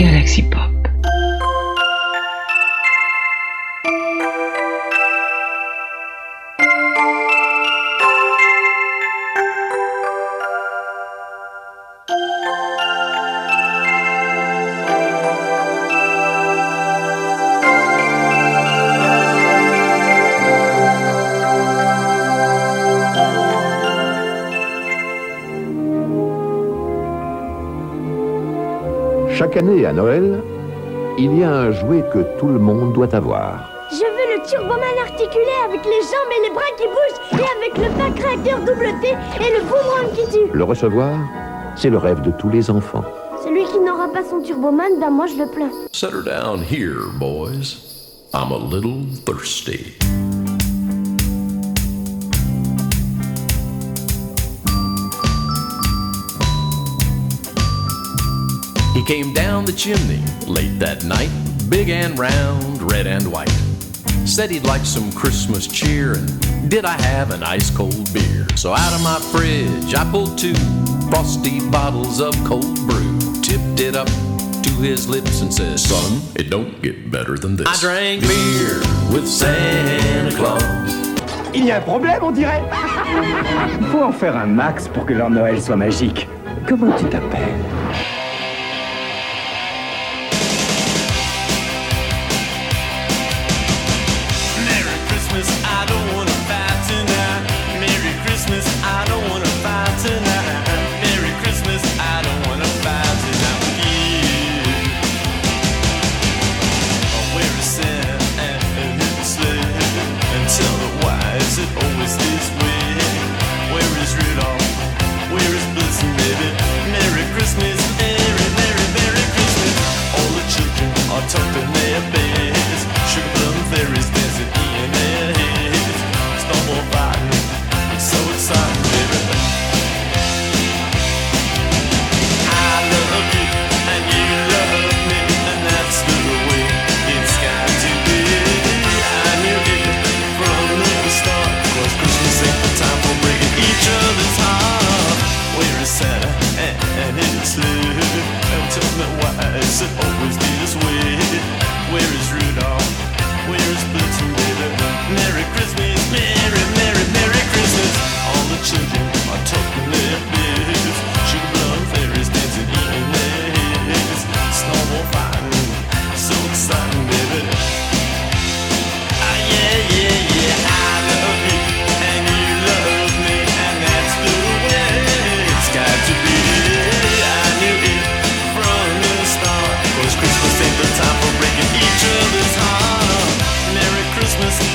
Galaxy Pop. Chaque année à Noël, il y a un jouet que tout le monde doit avoir. Je veux le Turboman articulé avec les jambes et les bras qui bougent et avec le bac réacteur double T et le boomerang qui tue. Le recevoir, c'est le rêve de tous les enfants. Celui qui n'aura pas son Turboman, ben moi je le plains. Settle down here, boys. I'm a little thirsty. Came down the chimney late that night, big and round, red and white. Said he'd like some Christmas cheer, and did I have an ice cold beer? So out of my fridge, I pulled two frosty bottles of cold brew, tipped it up to his lips, and said, Son, it don't get better than this. I drank beer with Santa Claus. Il y a un problème, on dirait Il faut en faire un max pour que leur Noël soit magique. Comment tu t'appelles their it's baby. I love you and you love me, and that's the way it's got to be. I knew it from the Christmas ain't the time for breaking each other's Santa and, and his sleigh? And tell me why always this way?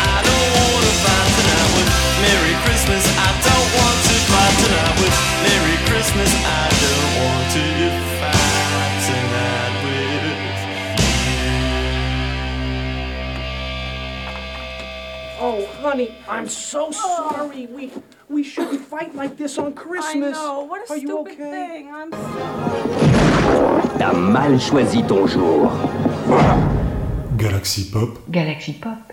I don't wanna fight tonight with. Merry Christmas, I don't want to fight tonight with. Merry Christmas, I don't want to fight tonight with. Oh, honey, I'm so sorry. We we shouldn't fight like this on Christmas. I Christmas. know. What a Are you stupid okay? thing. I'm sorry. T'as mal choisi ton jour. Galaxy Pop, Galaxy Pop.